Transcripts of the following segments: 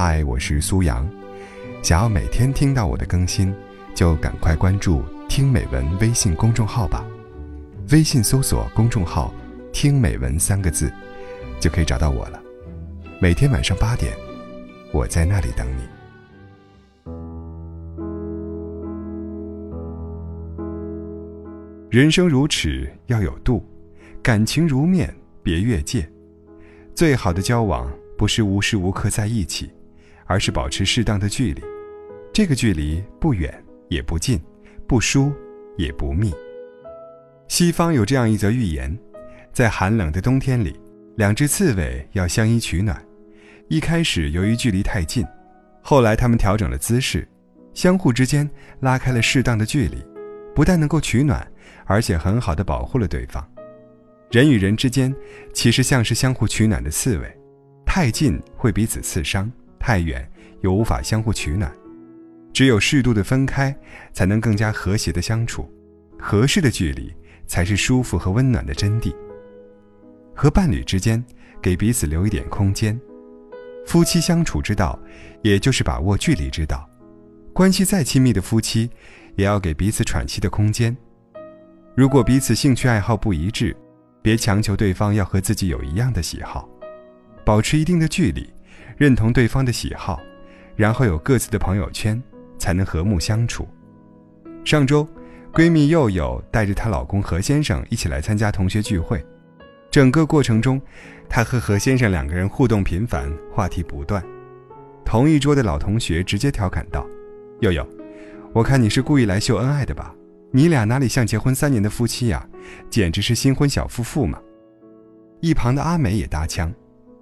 嗨，我是苏阳。想要每天听到我的更新，就赶快关注“听美文”微信公众号吧。微信搜索公众号“听美文”三个字，就可以找到我了。每天晚上八点，我在那里等你。人生如尺，要有度；感情如面，别越界。最好的交往不是无时无刻在一起，而是保持适当的距离。这个距离不远也不近，不疏也不密。西方有这样一则寓言：在寒冷的冬天里，两只刺猬要相依取暖。一开始由于距离太近，后来他们调整了姿势，相互之间拉开了适当的距离，不但能够取暖。而且很好的保护了对方。人与人之间其实像是相互取暖的刺猬，太近会彼此刺伤，太远又无法相互取暖。只有适度的分开，才能更加和谐的相处。合适的距离才是舒服和温暖的真谛。和伴侣之间，给彼此留一点空间。夫妻相处之道，也就是把握距离之道。关系再亲密的夫妻，也要给彼此喘息的空间。如果彼此兴趣爱好不一致，别强求对方要和自己有一样的喜好，保持一定的距离，认同对方的喜好，然后有各自的朋友圈，才能和睦相处。上周，闺蜜佑佑带着她老公何先生一起来参加同学聚会，整个过程中，她和何先生两个人互动频繁，话题不断。同一桌的老同学直接调侃道：“佑佑，我看你是故意来秀恩爱的吧？”你俩哪里像结婚三年的夫妻呀，简直是新婚小夫妇嘛！一旁的阿美也搭腔：“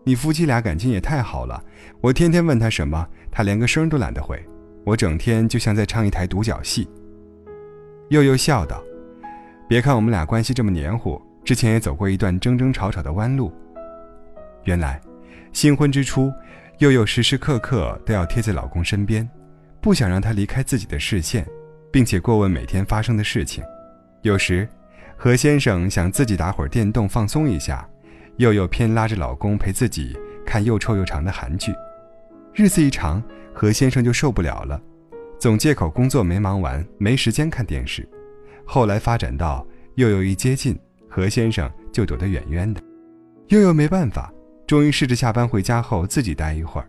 你夫妻俩感情也太好了，我天天问他什么，他连个声都懒得回，我整天就像在唱一台独角戏。”佑佑笑道：“别看我们俩关系这么黏糊，之前也走过一段争争吵吵的弯路。原来，新婚之初，佑佑时时刻刻都要贴在老公身边，不想让他离开自己的视线。”并且过问每天发生的事情，有时何先生想自己打会儿电动放松一下，又又偏拉着老公陪自己看又臭又长的韩剧。日子一长，何先生就受不了了，总借口工作没忙完，没时间看电视。后来发展到又又一接近，何先生就躲得远远的。又又没办法，终于试着下班回家后自己待一会儿，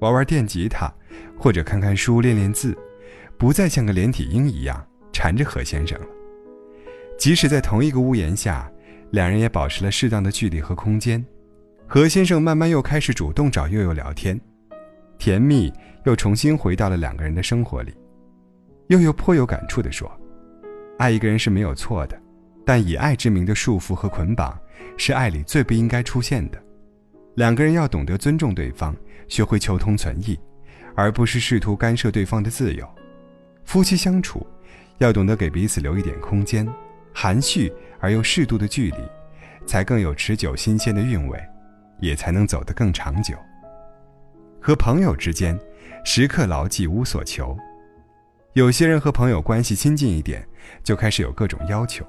玩玩电吉他，或者看看书练练字。不再像个连体婴一样缠着何先生了。即使在同一个屋檐下，两人也保持了适当的距离和空间。何先生慢慢又开始主动找悠悠聊天，甜蜜又重新回到了两个人的生活里。悠悠颇有感触地说：“爱一个人是没有错的，但以爱之名的束缚和捆绑，是爱里最不应该出现的。两个人要懂得尊重对方，学会求同存异，而不是试图干涉对方的自由。”夫妻相处，要懂得给彼此留一点空间，含蓄而又适度的距离，才更有持久新鲜的韵味，也才能走得更长久。和朋友之间，时刻牢记无所求。有些人和朋友关系亲近一点，就开始有各种要求，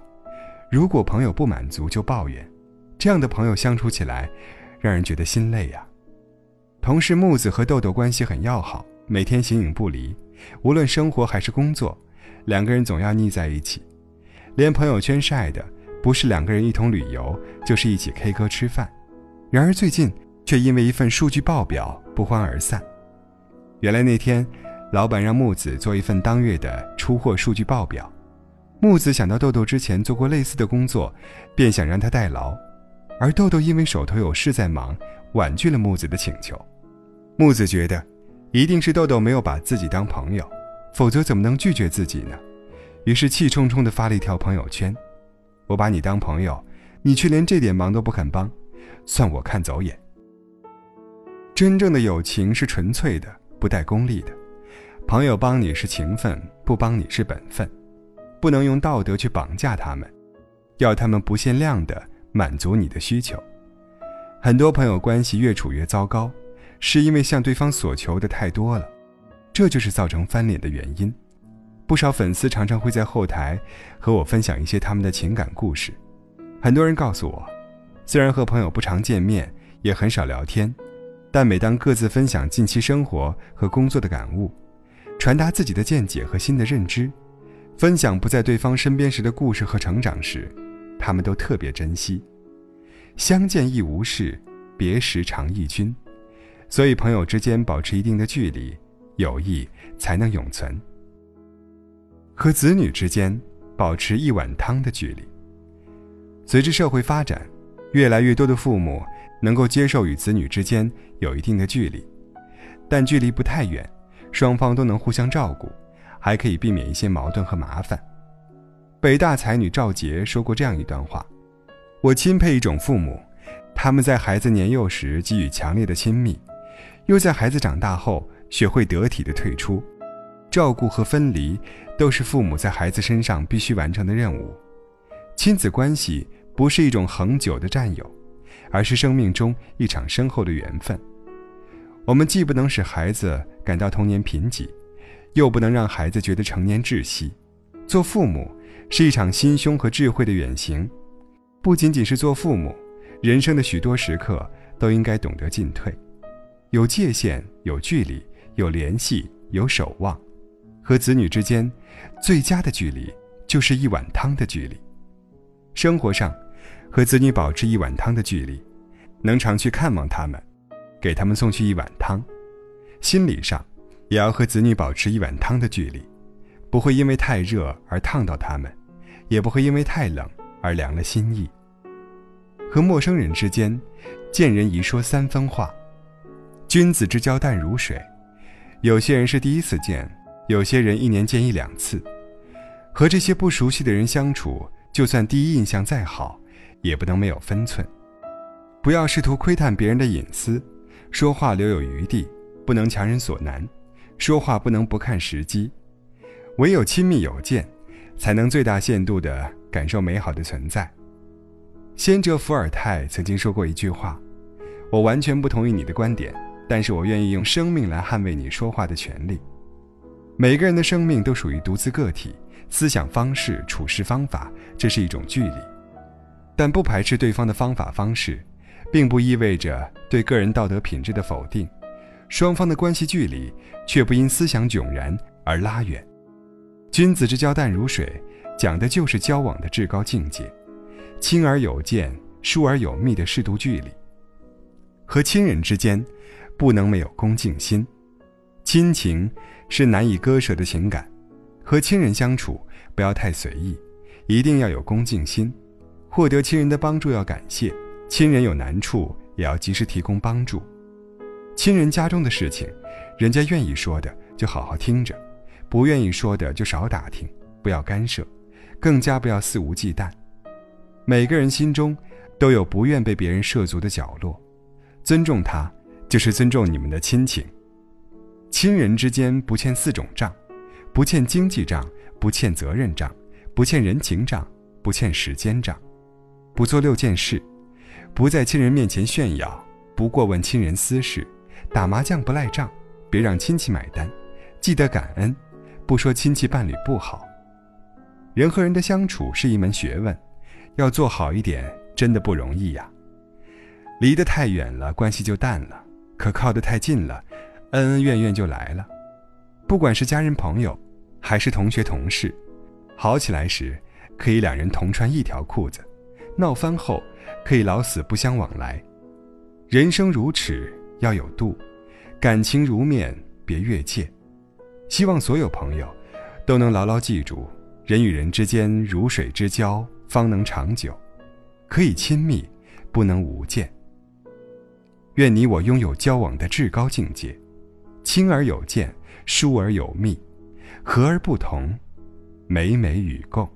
如果朋友不满足就抱怨，这样的朋友相处起来，让人觉得心累呀。同事木子和豆豆关系很要好，每天形影不离。无论生活还是工作，两个人总要腻在一起。连朋友圈晒的不是两个人一同旅游，就是一起 K 歌吃饭。然而最近却因为一份数据报表不欢而散。原来那天，老板让木子做一份当月的出货数据报表。木子想到豆豆之前做过类似的工作，便想让他代劳。而豆豆因为手头有事在忙，婉拒了木子的请求。木子觉得。一定是豆豆没有把自己当朋友，否则怎么能拒绝自己呢？于是气冲冲地发了一条朋友圈：“我把你当朋友，你却连这点忙都不肯帮，算我看走眼。”真正的友情是纯粹的，不带功利的。朋友帮你是情分，不帮你是本分，不能用道德去绑架他们，要他们不限量的满足你的需求。很多朋友关系越处越糟糕。是因为向对方所求的太多了，这就是造成翻脸的原因。不少粉丝常常会在后台和我分享一些他们的情感故事。很多人告诉我，虽然和朋友不常见面，也很少聊天，但每当各自分享近期生活和工作的感悟，传达自己的见解和新的认知，分享不在对方身边时的故事和成长时，他们都特别珍惜。相见亦无事，别时常忆君。所以，朋友之间保持一定的距离，友谊才能永存。和子女之间保持一碗汤的距离。随着社会发展，越来越多的父母能够接受与子女之间有一定的距离，但距离不太远，双方都能互相照顾，还可以避免一些矛盾和麻烦。北大才女赵杰说过这样一段话：“我钦佩一种父母，他们在孩子年幼时给予强烈的亲密。”又在孩子长大后学会得体的退出，照顾和分离都是父母在孩子身上必须完成的任务。亲子关系不是一种恒久的占有，而是生命中一场深厚的缘分。我们既不能使孩子感到童年贫瘠，又不能让孩子觉得成年窒息。做父母是一场心胸和智慧的远行，不仅仅是做父母，人生的许多时刻都应该懂得进退。有界限，有距离，有联系，有守望。和子女之间，最佳的距离就是一碗汤的距离。生活上，和子女保持一碗汤的距离，能常去看望他们，给他们送去一碗汤；心理上，也要和子女保持一碗汤的距离，不会因为太热而烫到他们，也不会因为太冷而凉了心意。和陌生人之间，见人宜说三分话。君子之交淡如水，有些人是第一次见，有些人一年见一两次。和这些不熟悉的人相处，就算第一印象再好，也不能没有分寸。不要试图窥探别人的隐私，说话留有余地，不能强人所难。说话不能不看时机，唯有亲密有间，才能最大限度地感受美好的存在。先哲伏尔泰曾经说过一句话：“我完全不同意你的观点。”但是我愿意用生命来捍卫你说话的权利。每个人的生命都属于独自个体，思想方式、处事方法，这是一种距离。但不排斥对方的方法方式，并不意味着对个人道德品质的否定。双方的关系距离，却不因思想迥然而拉远。君子之交淡如水，讲的就是交往的至高境界，亲而有见，疏而有密的适度距离。和亲人之间。不能没有恭敬心，亲情是难以割舍的情感。和亲人相处不要太随意，一定要有恭敬心。获得亲人的帮助要感谢，亲人有难处也要及时提供帮助。亲人家中的事情，人家愿意说的就好好听着，不愿意说的就少打听，不要干涉，更加不要肆无忌惮。每个人心中都有不愿被别人涉足的角落，尊重他。就是尊重你们的亲情，亲人之间不欠四种账：不欠经济账，不欠责任账，不欠人情账，不欠时间账。不做六件事：不在亲人面前炫耀，不过问亲人私事，打麻将不赖账，别让亲戚买单，记得感恩，不说亲戚伴侣不好。人和人的相处是一门学问，要做好一点真的不容易呀。离得太远了，关系就淡了。可靠得太近了，恩恩怨怨就来了。不管是家人朋友，还是同学同事，好起来时可以两人同穿一条裤子，闹翻后可以老死不相往来。人生如尺，要有度；感情如面，别越界。希望所有朋友都能牢牢记住：人与人之间如水之交，方能长久。可以亲密，不能无间。愿你我拥有交往的至高境界，亲而有见，疏而有密，和而不同，美美与共。